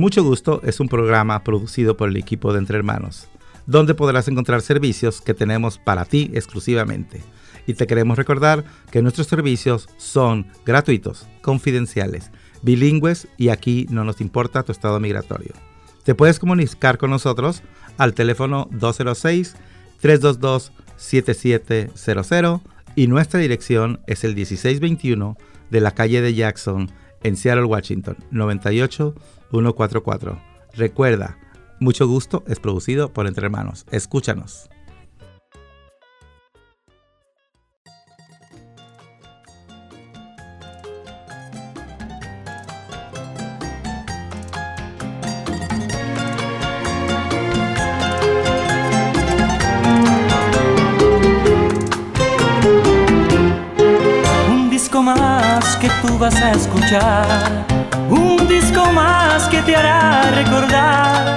Mucho Gusto es un programa producido por el equipo de Entre Hermanos, donde podrás encontrar servicios que tenemos para ti exclusivamente. Y te queremos recordar que nuestros servicios son gratuitos, confidenciales, bilingües y aquí no nos importa tu estado migratorio. Te puedes comunicar con nosotros al teléfono 206-322-7700 y nuestra dirección es el 1621 de la calle de Jackson en Seattle, Washington, 98144. Recuerda, mucho gusto es producido por Entre Hermanos. Escúchanos. Disco más que tú vas a escuchar, un disco más que te hará recordar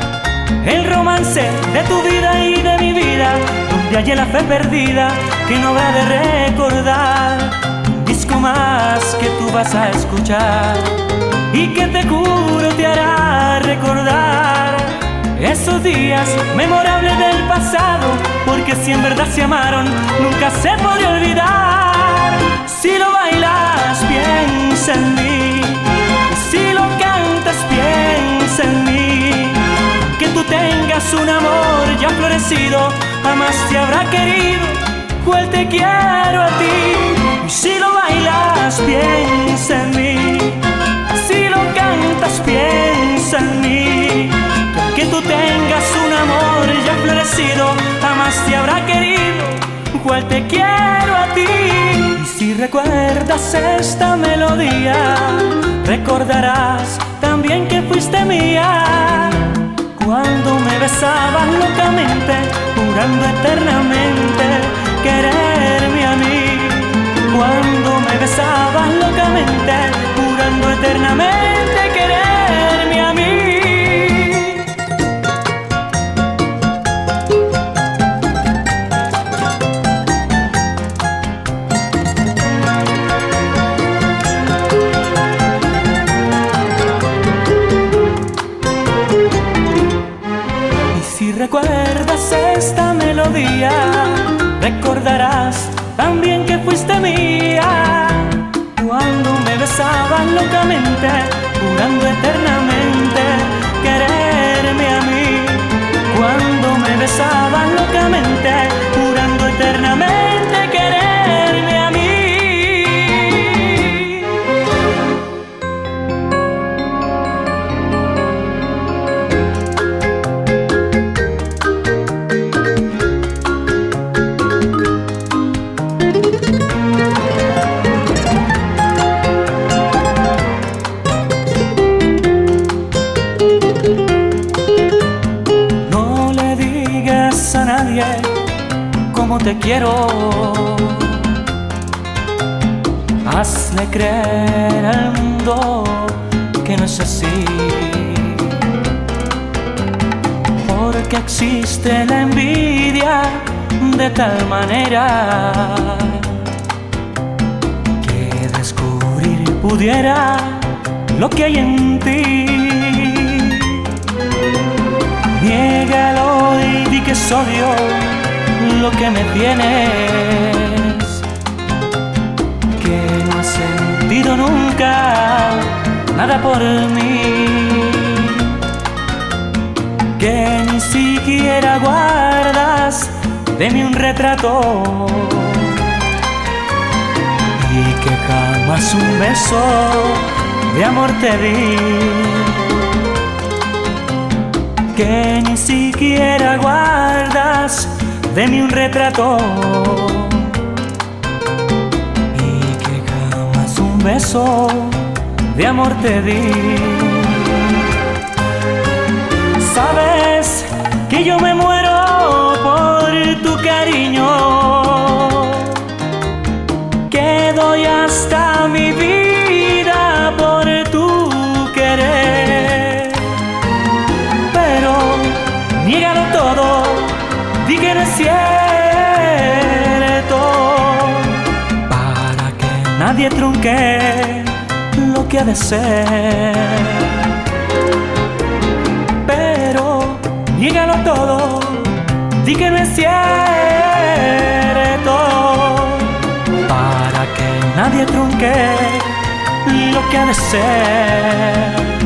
el romance de tu vida y de mi vida, donde hay la fe perdida que no habrá de recordar. Un disco más que tú vas a escuchar y que te juro te hará recordar esos días memorables del pasado, porque si en verdad se amaron, nunca se podrá olvidar. Si lo bailas, piensa en mí, si lo cantas, piensa en mí. Que tú tengas un amor ya florecido, jamás te habrá querido, cual te quiero a ti. Si lo bailas, piensa en mí, si lo cantas, piensa en mí que tú tengas un amor ya florecido, jamás te habrá querido, cual te quiero si recuerdas esta melodía, recordarás también que fuiste mía. Cuando me besabas locamente, jurando eternamente quererme a mí. Cuando me besabas locamente, jurando eternamente quererme a mí. También que fuiste mía. Cuando me besabas locamente, existe la envidia de tal manera que descubrir pudiera lo que hay en ti. Niégalo y di que es odio lo que me tienes. Que no has sentido nunca nada por mí. Que ni siquiera guardas de mí un retrato. Y que jamás un beso de amor te di que ni siquiera guardas de mí un retrato y que jamás un beso de amor te di. Sabes yo me muero por tu cariño, que doy hasta mi vida por tu querer. Pero niégalo todo, di que es cierto, para que nadie trunque lo que ha de ser. Todo, di que no es cierto, para que nadie trunque lo que ha de ser.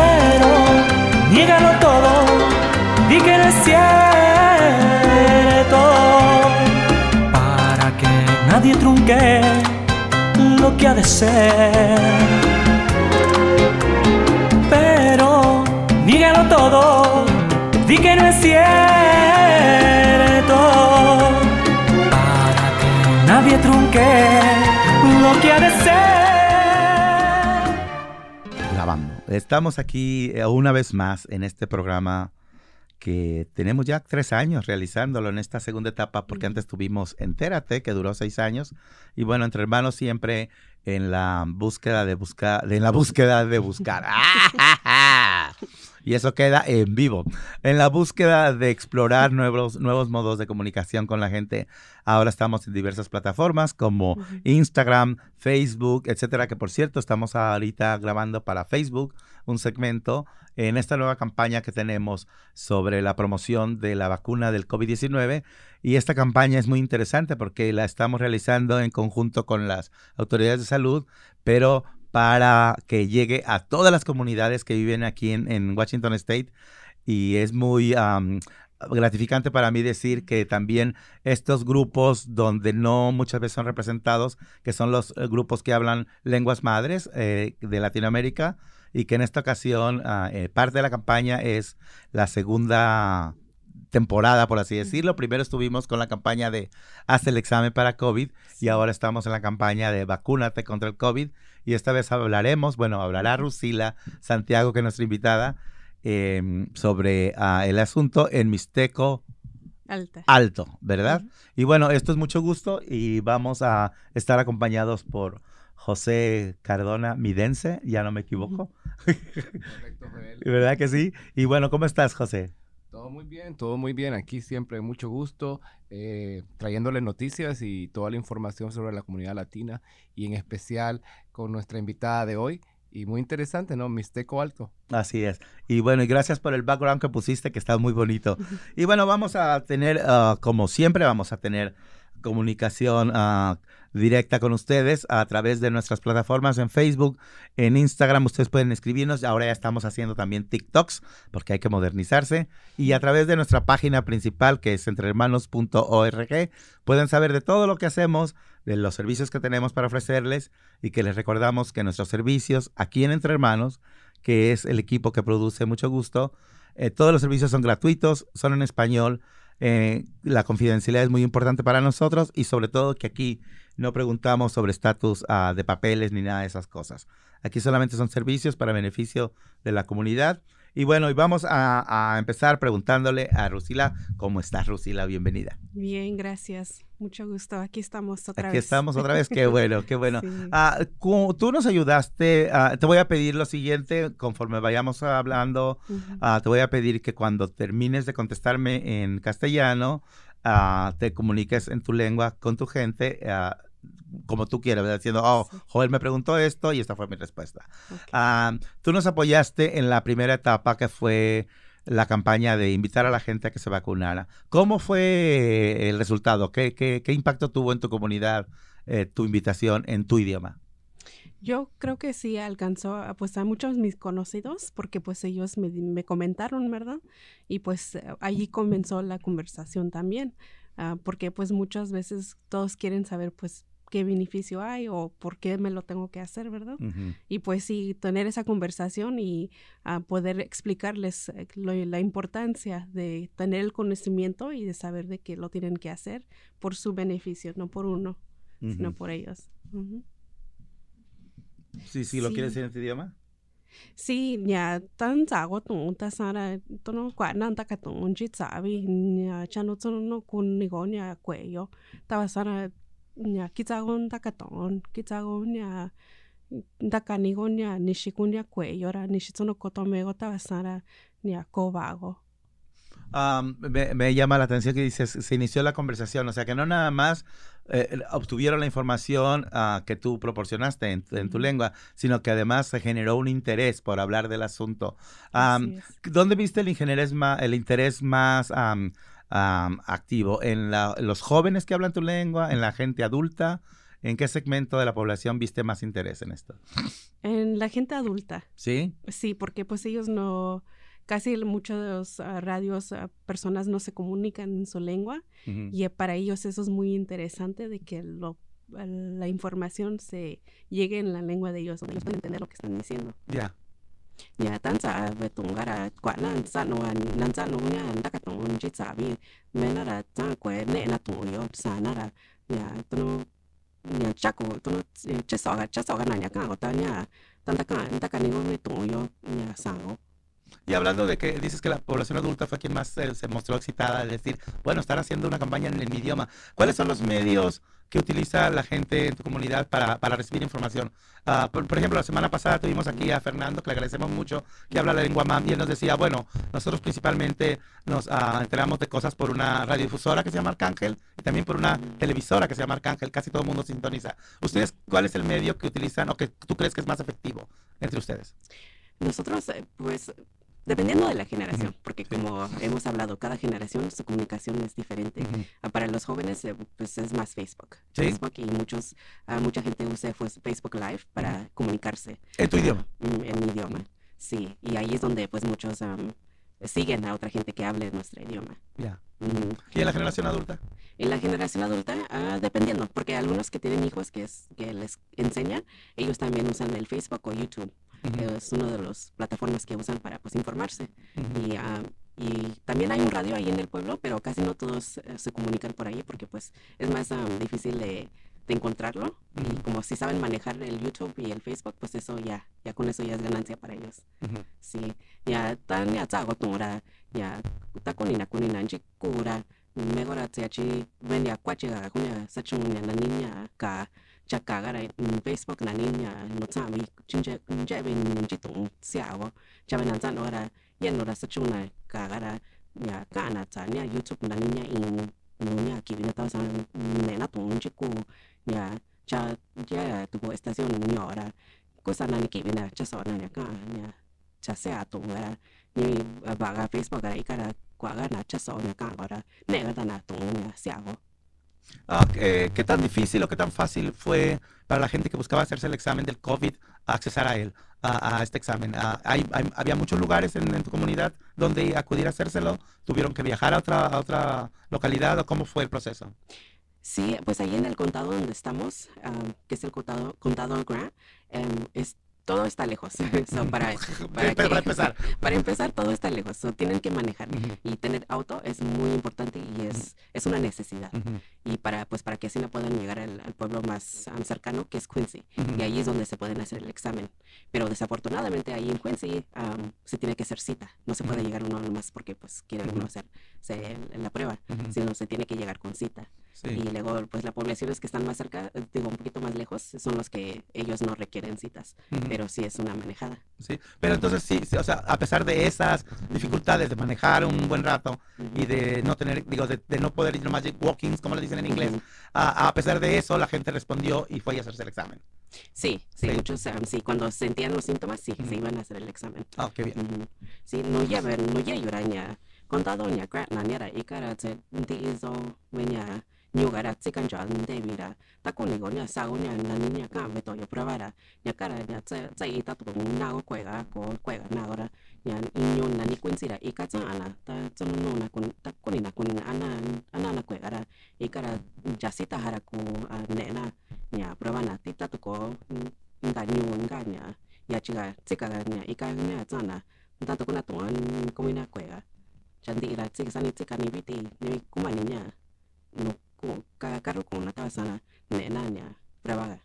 Pero niégalo todo, di que no es cierto. Para que nadie trunque lo que ha de ser. todo, di que no es cierto, Estamos aquí eh, una vez más en este programa que tenemos ya tres años realizándolo en esta segunda etapa, porque antes tuvimos Entérate, que duró seis años, y bueno, entre hermanos siempre en la búsqueda de buscar, en la búsqueda de buscar. y eso queda en vivo. En la búsqueda de explorar nuevos, nuevos modos de comunicación con la gente, ahora estamos en diversas plataformas como Instagram, Facebook, etcétera, que por cierto estamos ahorita grabando para Facebook un segmento en esta nueva campaña que tenemos sobre la promoción de la vacuna del COVID-19 y esta campaña es muy interesante porque la estamos realizando en conjunto con las autoridades de salud, pero para que llegue a todas las comunidades que viven aquí en, Washington State. Y es muy gratificante para mí decir que también estos grupos donde no muchas veces son representados, que son los eh, grupos que hablan lenguas madres eh, de Latinoamérica, y que en esta ocasión ah, eh, parte de la campaña es la segunda temporada, por así decirlo. Primero estuvimos con la campaña de Haz el examen para COVID y ahora estamos en la campaña de Vacúnate contra el COVID y esta vez hablaremos, bueno, hablará Rusila Santiago, que es nuestra invitada, em, sobre ah, el asunto en Mixteco Alto, ¿verdad? Y bueno, esto es mucho gusto y vamos a estar acompañados por José Cardona Midense, ya no me equivoco. Correcto, ¿Verdad que sí? Y bueno, ¿cómo estás, José? Todo muy bien, todo muy bien. Aquí siempre mucho gusto eh, trayéndole noticias y toda la información sobre la comunidad latina y en especial con nuestra invitada de hoy. Y muy interesante, ¿no? Misteco Alto. Así es. Y bueno, y gracias por el background que pusiste, que está muy bonito. Y bueno, vamos a tener, ah, como siempre, vamos a tener comunicación uh, directa con ustedes a través de nuestras plataformas en Facebook, en Instagram. Ustedes pueden escribirnos. Ahora ya estamos haciendo también TikToks porque hay que modernizarse. Y a través de nuestra página principal que es entrehermanos.org pueden saber de todo lo que hacemos, de los servicios que tenemos para ofrecerles y que les recordamos que nuestros servicios aquí en Entre Hermanos, que es el equipo que produce mucho gusto, eh, todos los servicios son gratuitos, son en español. Eh, la confidencialidad es muy importante para nosotros y sobre todo que aquí no preguntamos sobre estatus ah, de papeles ni nada de esas cosas. Aquí solamente son servicios para beneficio de la comunidad. Y bueno, y vamos a, empezar preguntándole a Rusila, ¿cómo estás, Rusila? Bienvenida. Bien, gracias. Mucho gusto. Aquí estamos otra vez. Aquí estamos otra vez. Qué bueno, qué bueno. Ah, tú nos ayudaste. Ah, te voy a pedir lo siguiente, conforme vayamos hablando, te voy a pedir que cuando termines de contestarme en castellano, te comuniques en tu lengua con tu gente como tú quieras, diciendo, oh, Joel me preguntó esto y esta fue mi respuesta. Ah, tú nos apoyaste en la primera etapa que fue la campaña de invitar a la gente a que se vacunara. ¿Cómo fue el resultado? ¿Qué, qué, qué impacto tuvo en tu comunidad eh, tu invitación en tu idioma? Yo creo que sí alcanzó pues a muchos mis conocidos porque pues ellos me, me comentaron, ¿verdad? Y pues allí comenzó la conversación también, ah, porque pues muchas veces todos quieren saber pues qué beneficio hay o por qué me lo tengo que hacer, ¿verdad? Y pues sí, tener esa conversación y uh, poder explicarles eh, la importancia de tener el conocimiento y de saber de que lo tienen que hacer por su beneficio, no por uno, sino por ellos. Sí, sí, ¿lo quieres decir en tu idioma? Sí, nhà tan của tụng ta sa là tôi nó quả năng ta cả tụng chỉ giả vì nhà cha nó cho nó kun yo. Ta sa là nhà kia cha con ta cha con nhà ta nhà quậy yo ra ni shi cho nó có tome có ta sa là nhà cô vago. Um, me, me, llama la atención que dices, se inició la conversación, o sea que no nada más eh, obtuvieron la información uh, que tú proporcionaste en, en, tu lengua, sino que además se generó un interés por hablar del asunto. Um, ¿Dónde viste el, el interés más um, activo? ¿En la, los jóvenes que hablan tu lengua? ¿En la gente adulta? ¿En qué segmento de la población viste más interés en esto? En la gente adulta. ¿Sí? Sí, porque pues ellos no casi muchos de los uh, radios uh, personas no se comunican en su lengua uh -huh. y para ellos eso es muy interesante de que lo, la información se llegue en la lengua de ellos, donde ellos pueden entender lo que están diciendo. Ya. Yeah. Ya tan sa ve tungara kwa nan sa no an nan sa no nya nda ka tung chi sa bi me na ra ta kwe ne na tu yo sa na ra ya tu no nya cha ko tu no che sa ga cha sa ga na nya ka ko ta nya tan ta ka nda ka ni go me tu yo nya sa go Y hablando de que dices que la población adulta fue quien más eh, se mostró excitada al decir, bueno, están haciendo una campaña en, mi idioma. ¿Cuáles son los medios que utiliza la gente en tu comunidad para, para recibir información? Uh, por, ejemplo, la semana pasada tuvimos aquí a Fernando, que le agradecemos mucho, que habla la lengua mam, y él nos decía, bueno, nosotros principalmente nos uh, enteramos de cosas por una radiodifusora que se llama Arcángel y también por una televisora que se llama Arcángel. Casi todo el mundo sintoniza. ¿Ustedes cuál es el medio que utilizan o que tú crees que es más efectivo entre ustedes? Nosotros, eh, pues, dependiendo de la generación, porque como hemos hablado, cada generación su comunicación es diferente. Uh -huh. Para los jóvenes, eh, pues es más Facebook. ¿Sí? Facebook y muchos, uh, mucha gente usa pues, Facebook Live para uh -huh. comunicarse. ¿En tu idioma? En, en, mi idioma, sí. Y ahí es donde pues muchos um, siguen a otra gente que hable nuestro idioma. Ya. Yeah. ¿Y en la generación adulta? En la generación adulta, uh, dependiendo, porque algunos que tienen hijos que, es, que les enseñan, ellos también usan el Facebook o YouTube. Uh -huh. Es una de las plataformas que usan para pues informarse. Uh -huh. y, uh, y, también hay un radio ahí en el pueblo, pero casi no todos eh, se comunican por ahí porque pues es más difícil de, de encontrarlo. Uh -huh. Y como si saben manejar el YouTube y el Facebook, pues eso ya, ya con eso ya es ganancia para ellos. Sí, ya tan ya tsago tura, ya ta kunina kunina chikura, megora tseachi venia kwachiga kunya sachunya na niña ka chakagara en Facebook na niña no tsami chinje nje ben chitung siawo chabe nan tsan ora yen ora sachuna kagara ya kana tsanya YouTube na niña in no nya kibina ta san nena tung chiku ya cha ya tu estación nyora cosa na ni kibina cha so na ka ya cha sea tu ora ni baga Facebook ara ikara kwaga na cha so na ka ora ne ga na tung ya siawo Ah, ¿qué, ¿Qué tan difícil o qué tan fácil fue para la gente que buscaba hacerse el examen del COVID accesar a él, a, este examen? Ah, ¿hay, hay, ¿Había muchos lugares en, tu comunidad donde acudir a hacérselo? ¿Tuvieron que viajar a otra, localidad o cómo fue el proceso? Sí, pues ahí en el condado donde estamos, um, que es el condado, condado Grant, um, es todo está lejos. so, para, para, que, para, empezar. Para empezar, todo está lejos. So, tienen que manejar. Uh -huh. Y tener auto es muy importante y es, uh -huh. es una necesidad. Uh -huh. Y para, pues, para que así no puedan llegar al, al pueblo más um, cercano, que es Quincy. Y ahí es donde se pueden hacer el examen. Pero desafortunadamente ahí en Quincy um, se tiene que hacer cita. No se puede llegar uno nomás porque pues quiere uno hacer se, la prueba, sino se tiene que llegar con cita. Sí. Y luego, pues las poblaciones que están más cerca, digo, un poquito más lejos, son los que ellos no requieren citas, uh -huh. pero sí es una manejada. Sí, pero entonces sí, sí, o sea, a pesar de esas dificultades de manejar un buen rato uh -huh. y de no tener, digo, de, de, no poder ir nomás walkings, como le dicen en inglés, uh -huh. a, a, pesar de eso, la gente respondió y fue a hacerse el examen. Sí, sí, sí. muchos, um, sí, cuando sentían los síntomas, sí, se iban a hacer el examen. Ah, qué bien. Sí, no lleva, no lleva lloraña. Contado ña grat na ñara ikara tse ndi izo weña ñugara tsikan jal ndevira takuni go ña sago ña nani ña ka beto yo probara ña kara ña tse tse ita tu na go kuega ko kuega na gora ña iño nani kuensira ika tsa ana ta tsono no na kun ta kuni na kun ana ana na kuegara ikara jasita hara ku nena ña probana tita tu ko nga ñu nga ña ya chiga tsika ña ika ña tsana tanto kuna tuan komina kuega. Chanti ira tsika sani tsika ni biti ni kumani nya no ku ka karu ku na ta sana ne na nya prabaga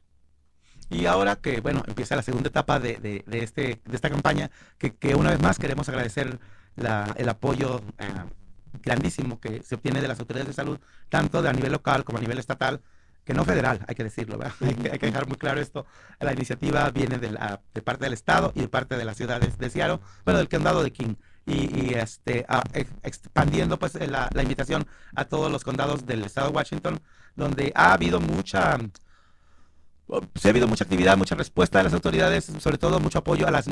Y ahora que, bueno, empieza la segunda etapa de, de, de este, de esta campaña, que, que, una vez más queremos agradecer la, el apoyo eh, grandísimo que se obtiene de las autoridades de salud, tanto de a nivel local como a nivel estatal, que no federal, hay que decirlo, ¿verdad? Hay, que, hay, que, dejar muy claro esto. La iniciativa viene de, la, de, parte del Estado y de parte de las ciudades de Seattle, bueno, del condado de King. Y, este, expandiendo pues la, invitación a todos los condados del estado de Washington, donde ha habido mucha sí ha habido mucha actividad, mucha respuesta de las autoridades, sobre todo mucho apoyo a las,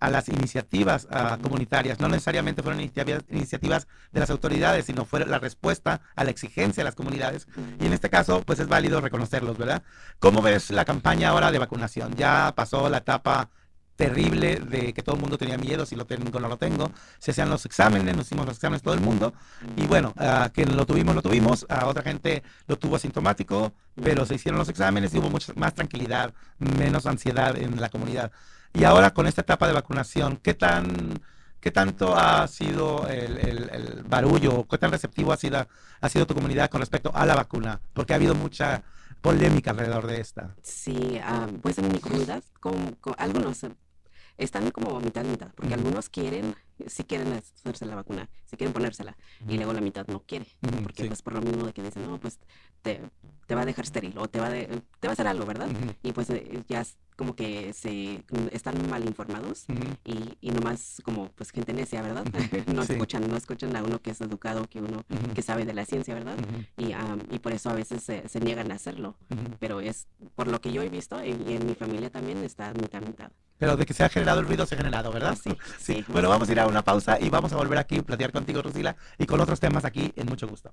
a las iniciativas uh, comunitarias. No necesariamente fueron iniciativas, iniciativas de las autoridades, sino fue la respuesta a la exigencia de las comunidades. Y en este caso, pues es válido reconocerlos, ¿verdad? ¿Cómo ves la campaña ahora de vacunación? Ya pasó la etapa terrible de que todo el mundo tenía miedo si lo tengo o no lo tengo. Se hacían los exámenes, nos hicimos los exámenes todo el mundo. Y bueno, a quien lo tuvimos, lo tuvimos. A otra gente lo tuvo asintomático, pero se hicieron los exámenes y hubo mucha más tranquilidad, menos ansiedad en la comunidad. Y ahora con esta etapa de vacunación, ¿qué tan... ¿Qué tanto ha sido el, el, el barullo? ¿Qué tan receptivo ha sido, ha sido tu comunidad con respecto a la vacuna? Porque ha habido mucha polémica alrededor de esta. Sí, um, pues en mi comunidad, con, con algunos están como mitad mitad, porque uh -huh. algunos quieren, sí quieren hacerse la vacuna, sí quieren ponérsela, uh -huh. y luego la mitad no quiere, uh -huh. porque sí. pues por lo mismo de que dicen, no, pues te, te, va a dejar estéril o te va, de, te va a hacer algo, ¿verdad? Y pues eh, ya como que se están mal informados y, y nomás como pues gente necia, ¿verdad? no sí. escuchan, no escuchan a uno que es educado, que uno que sabe de la ciencia, ¿verdad? Y, um, y por eso a veces se, se niegan a hacerlo, pero es por lo que yo he visto y, y en mi familia también está mitad mitad pero de que se ha generado el ruido se ha generado, ¿verdad? Sí, sí. sí. Bueno, vamos a ir a una pausa y vamos a volver aquí a platicar contigo, Rosila, y con otros temas aquí en mucho gusto.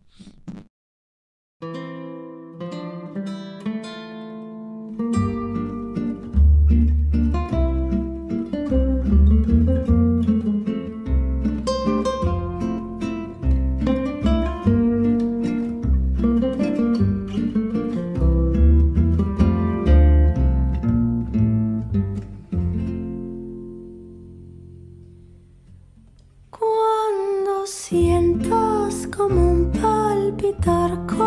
Corazón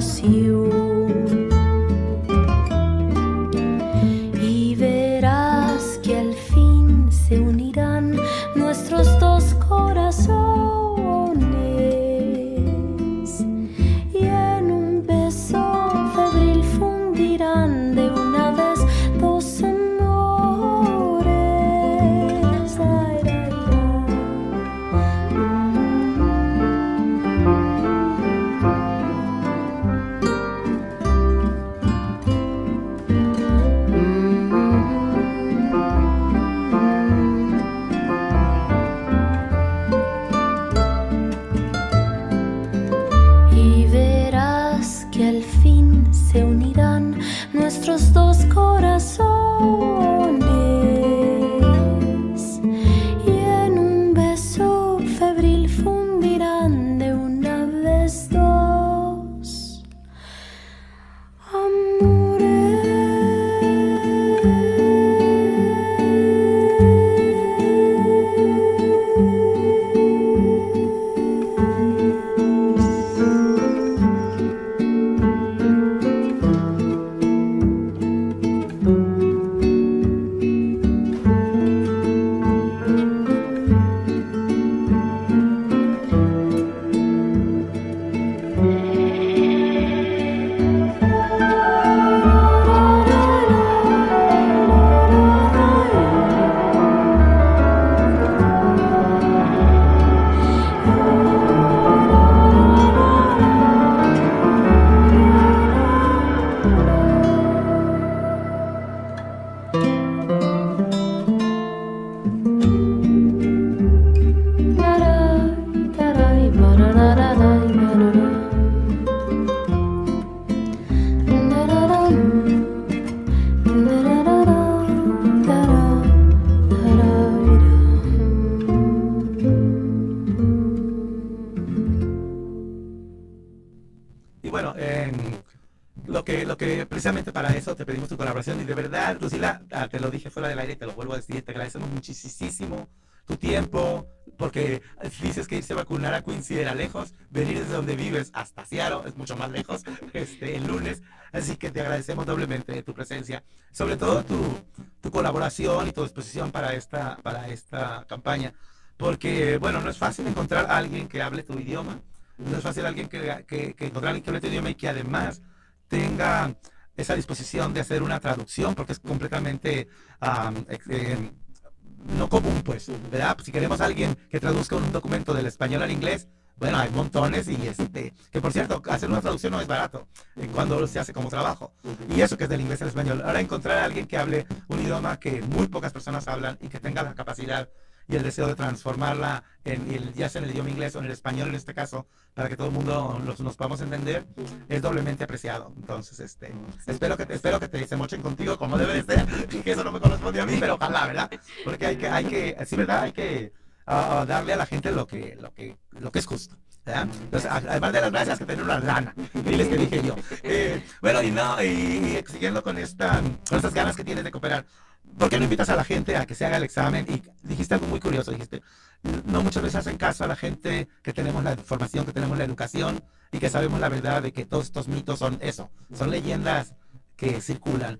mi y de verdad, Lucila, ah, te lo dije fuera del aire, te lo vuelvo a decir, te agradecemos muchísimo tu tiempo, porque dices que irse a vacunar a Quincy era lejos, venir desde donde vives hasta Seattle es mucho más lejos, este, el lunes, así que te agradecemos doblemente tu presencia, sobre todo tu, tu colaboración y tu disposición para esta, para esta campaña, porque, bueno, no es fácil encontrar a alguien que hable tu idioma, no es fácil alguien que, que, que encontrar a alguien que hable tu idioma y que además tenga esa disposición de hacer una traducción, porque es completamente no común, pues, ¿verdad? Si queremos a alguien que traduzca un documento del español al inglés, bueno, hay montones y este, que por cierto, hacer una traducción no es barato eh, cuando se hace como trabajo. Y eso que es del inglés al español. Ahora encontrar a alguien que hable un idioma que muy pocas personas hablan y que tenga la capacidad y el deseo de transformarla en, ya sea en el idioma inglés o en el español en este caso, para que todo el mundo los, nos podamos entender, es doblemente apreciado. Entonces, este, espero que, espero que te se mochen contigo como debe de ser, y que eso no me corresponde a mí, pero ojalá, ¿verdad? Porque hay que, hay que, sí, ¿verdad? Hay que uh, darle a la gente lo que, lo que, lo que es justo. Entonces, además de las gracias que tener una lana, diles que dije yo. Eh, bueno, y no, y, siguiendo con, esta, con estas ganas que tienes de cooperar, ¿por qué no invitas a la gente a que se haga el examen? Y dijiste algo muy curioso, dijiste, no muchas veces hacen caso a la gente que tenemos la formación, que tenemos la educación y que sabemos la verdad de que todos estos mitos son eso, son leyendas que circulan.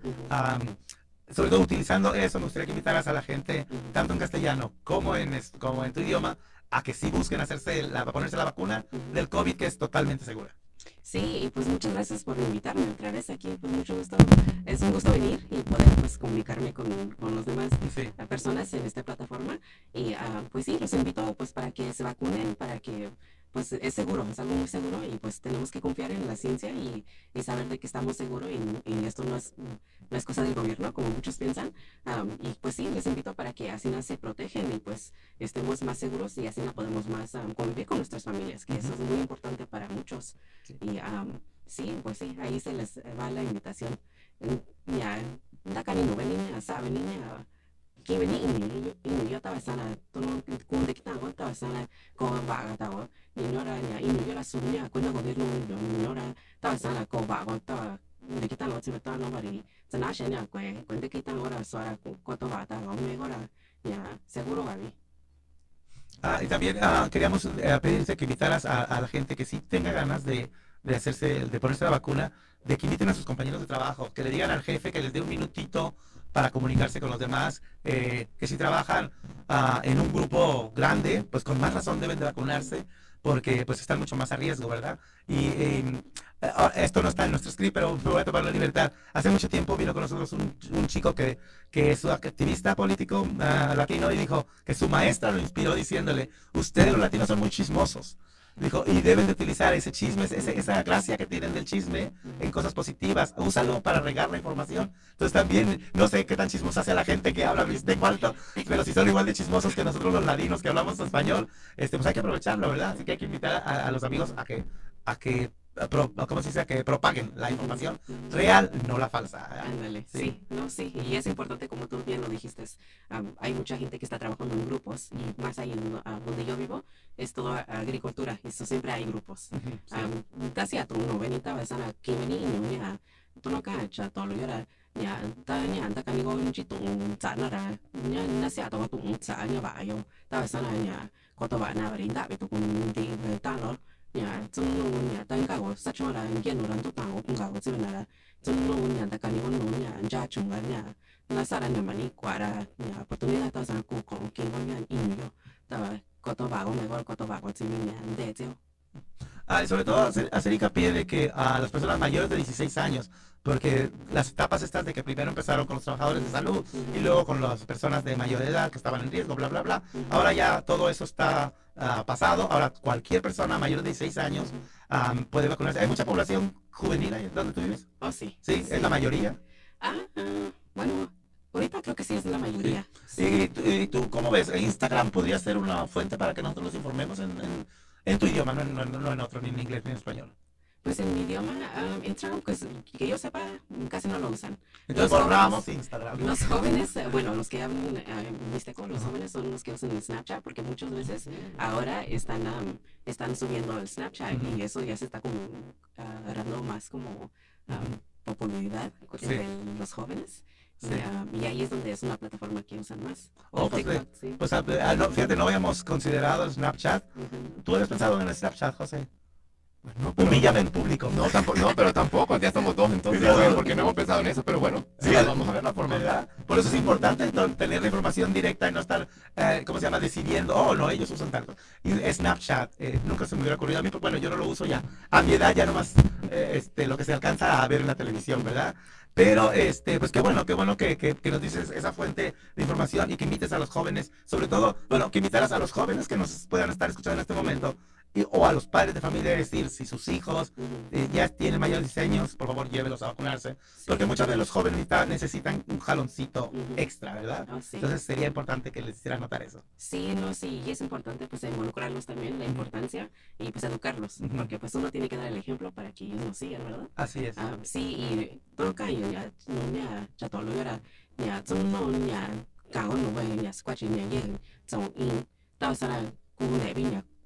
sobre todo utilizando eso, me gustaría que invitaras a la gente, tanto en castellano como en, como en tu idioma, a que sí busquen hacerse la, ponerse la vacuna del COVID, que es totalmente segura. Sí, y pues muchas gracias por invitarme otra vez aquí, pues mucho gusto, es un gusto venir y poder pues comunicarme con, con los demás personas en esta plataforma. Y uh, pues sí, los invito pues para que se vacunen, para que pues es seguro, es algo muy seguro y pues tenemos que confiar en la ciencia y, y saber de que estamos seguros y, y, esto no es, no es cosa del gobierno como muchos piensan. y pues sí, les invito para que así se protegen y pues estemos más seguros y así no podemos más convivir con nuestras familias, que eso es muy importante para muchos. Y sí, pues sí, ahí se les va la invitación. Ya, da cariño, ven a saben, niña Ah, y también ah, queríamos eh, pedirte que invitaras a, a, la gente que sí tenga ganas de, de hacerse, de ponerse la vacuna, de que inviten a sus compañeros de trabajo, que le digan al jefe que les dé un minutito para comunicarse con los demás, eh, que si trabajan uh, en un grupo grande, pues con más razón deben de vacunarse, porque pues están mucho más a riesgo, ¿verdad? Y eh, esto no está en nuestro script, pero me voy a tomar la libertad. Hace mucho tiempo vino con nosotros un, un chico que, que es un activista político uh, latino y dijo que su maestra lo inspiró diciéndole, ustedes los latinos son muy chismosos. Dijo, y deben de utilizar ese chisme, esa gracia que tienen del chisme en cosas positivas. Úsalo para regar la información. Entonces también, no sé qué tan chismosa hace la gente que habla tengo alto, pero si son igual de chismosos que nosotros los ladinos que hablamos español, este, pues hay que aprovecharlo, ¿verdad? Así que hay que invitar a, a los amigos a que, a que como se dice, que propaguen la información real, no la falsa. Ándale, sí. no, sí, y es importante, como tú bien lo dijiste, hay mucha gente que está trabajando en grupos, y más ahí donde yo vivo, es toda agricultura, eso siempre hay grupos. Casi a tu no venita, vas a que venir, ya, tú no cacha, todo lo llora. nhà ta nhà ta cái gọi chỉ tụng trả nó ra nhà nó sẽ tụng tụng trả nhà bà yêu ta phải sao nhà có tao bà nào đến đã bị tụng thì ta nó nya tsumno nya tanga go sachora ngeno ran to tango kunga go tsena la tsumno nya ta kani ono nya anja chunga nya na sara nya mani kwara nya oportunidad ta sa ku ko ke go nya inyo ta ko to ba go me go ko to ba go tsimi nya de tseo Ah, sobre todo hacer, hacer, hincapié de que a las personas mayores de 16 años, porque las etapas estas de que primero empezaron con los trabajadores de salud y luego con las personas de mayor edad que estaban en riesgo, bla, bla, bla, ahora ya todo eso está uh, pasado, ahora cualquier persona mayor de 16 años um, puede vacunarse. ¿Hay mucha población juvenil ahí donde tú vives? Oh, sí. ¿Sí? ¿Es la mayoría? Ah, uh, bueno, ahorita creo que sí es la mayoría. Sí. ¿Y, ¿Y, tú cómo ves? ¿Instagram podría ser una fuente para que nosotros los informemos en, en en tu idioma, no, no, no en otro, ni en inglés ni en español. Pues en mi idioma, um, Instagram, pues que yo sepa, casi no lo usan. Entonces Los borramos jóvenes- Instagram. Los jóvenes, eh, bueno, los que hablan eh, mixteco, los jóvenes son los que usan Snapchat, porque muchas veces ahora están, am, están subiendo el Snapchat y eso ya se está como ah, agarrando más como am, popularidad Sí. entre los jóvenes. Sí. Y, ahí es donde es una plataforma que usan más. Oh, pues, TikTok, sí. Pues ah, ah, no, fíjate, no habíamos considerado el Snapchat. Ujú. ¿Tú habías pensado en el Snapchat, José? No, pero, Humíllame en público. no, tampoco, no, pero tampoco, ya somos dos entonces, porque no hemos pensado en eso, pero bueno, Sí, vamos a ver la forma. ¿verdad? Por eso es importante entonces, tener la información directa y no estar, eh, ¿cómo se llama?, decidiendo, oh, no, ellos usan tanto. Y Snapchat, eh, nunca se me hubiera ocurrido a mí, porque bueno, yo no lo uso ya. A mi edad ya nomás eh, este, lo que se alcanza a ver en la televisión, ¿verdad? Pero, este, pues qué bueno, qué bueno que, que, que nos dices esa fuente de información y que invites a los jóvenes, sobre todo, bueno, que invitaras a los jóvenes que nos puedan estar escuchando en este momento, y- o a los padres de familia, decir, si sus hijos eh, ya tienen mayores diseños, por favor llévelos a vacunarse. Porque muchos de los jóvenes necesitan- un jaloncito Ujú. extra, ¿verdad? Ah, sí. Entonces sería importante que les hicieran notar eso. Sí, no, sí, y es importante pues involucrarlos también, la importancia y pues educarlos, Ujú. porque pues uno tiene que dar el ejemplo para que ellos nos sigan, ¿verdad? Así es. Ah, sí, y todo cae, ya, no, ya, ya todo lo era, ya, no, ya, cago no, ya, squash, ya, ya, son in, tao sara, ku ne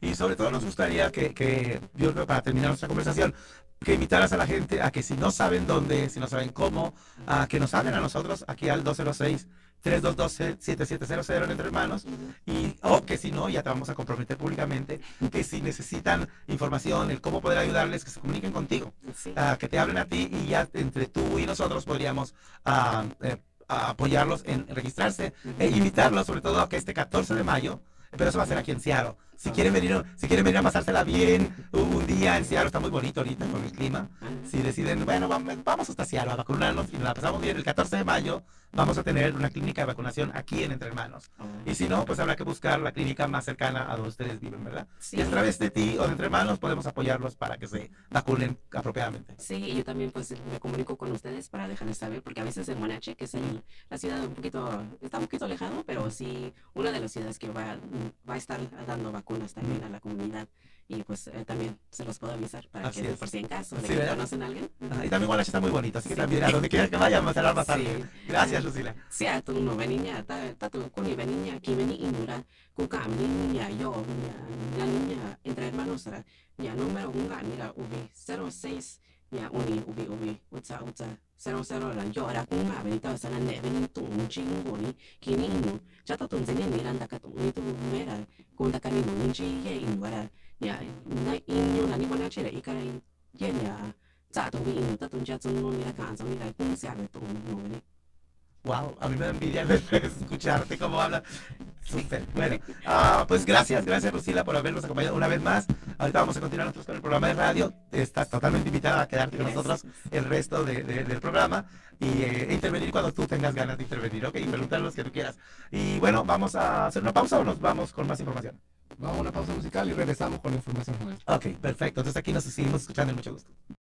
Y sobre todo nos gustaría que, que, yo creo para terminar nuestra conversación, que invitaras a la gente a que si no saben dónde, si no saben cómo, a que nos hablen a nosotros aquí al 206 322-7700 en Entre Hermanos y o que si no, ya te vamos a comprometer públicamente que si necesitan información, el cómo poder ayudarles, que se comuniquen contigo. Sí. ah, que te hablen a ti y ya entre tú y nosotros podríamos ah, eh, apoyarlos en registrarse e invitarlos sobre todo a que este 14 de mayo, pero eso va a ser aquí en Seattle. Si quieren venir, si quieren venir a pasársela bien un día en Seattle, está muy bonito ahorita con el clima. Si deciden, bueno, vamos, vamos hasta Seattle a vacunarnos y nos la pasamos bien el 14 de mayo, vamos a tener una clínica de vacunación aquí en Entre Hermanos. Y si no, pues habrá que buscar la clínica más cercana a donde ustedes viven, ¿verdad? Sí. Y a través de ti o de Entre Hermanos podemos apoyarlos para que se vacunen apropiadamente. Sí, y yo también pues me comunico con ustedes para dejarles saber, porque a veces en Monache, que es la ciudad un poquito, está un poquito lejano, pero sí una de las ciudades que va, va a estar dando vacunas también a la comunidad. Y pues eh, también se los puedo avisar para Así que es. por si en caso de Sí, que conocen a alguien. Ajá, Y también Guanache está muy bonito, así que Sí. también a donde quiera que vayamos a la pasar Sí. Gracias, Lucila. Si a tu no niña, ta, ta tu con mi niña, que vení inura, con mi niña, yo, niña, la niña, entre hermanos, ya número un, mira, ubi, 06, ya uni, ubi, ubi, utsa, utsa, 00, la yo, ra, con ma, venita, sa, la ne, vení, tu, un chingo, ni, que ni, inu, ya ta tun, zini, ni, randa, ka tu, ni, tu, mera, con ta, ka, ni, no, ni, chi, ye, inu, ra, ya, na, inu, na, ni, wana, chere, ikara, ye, ya, za, tu, bi, inu, ta, tun, ya, tun, no, ni, la, kan, so, ni, la, kun, se, arre, tu, no, vení. Wow, a mí me da envidia escucharte cómo hablas. Súper. Bueno, ah, pues gracias, gracias Lucila por habernos acompañado una vez más. Ahorita vamos a continuar nosotros con el programa de radio. Estás totalmente invitada a quedarte con nosotros el resto de- de- del programa y eh, intervenir cuando tú tengas ganas de intervenir, ¿ok? Y preguntar los que tú quieras. Y bueno, vamos a hacer una pausa o nos vamos con más información. Vamos a una pausa musical y regresamos con la información. Ok, perfecto. Entonces aquí nos seguimos escuchando y mucho gusto.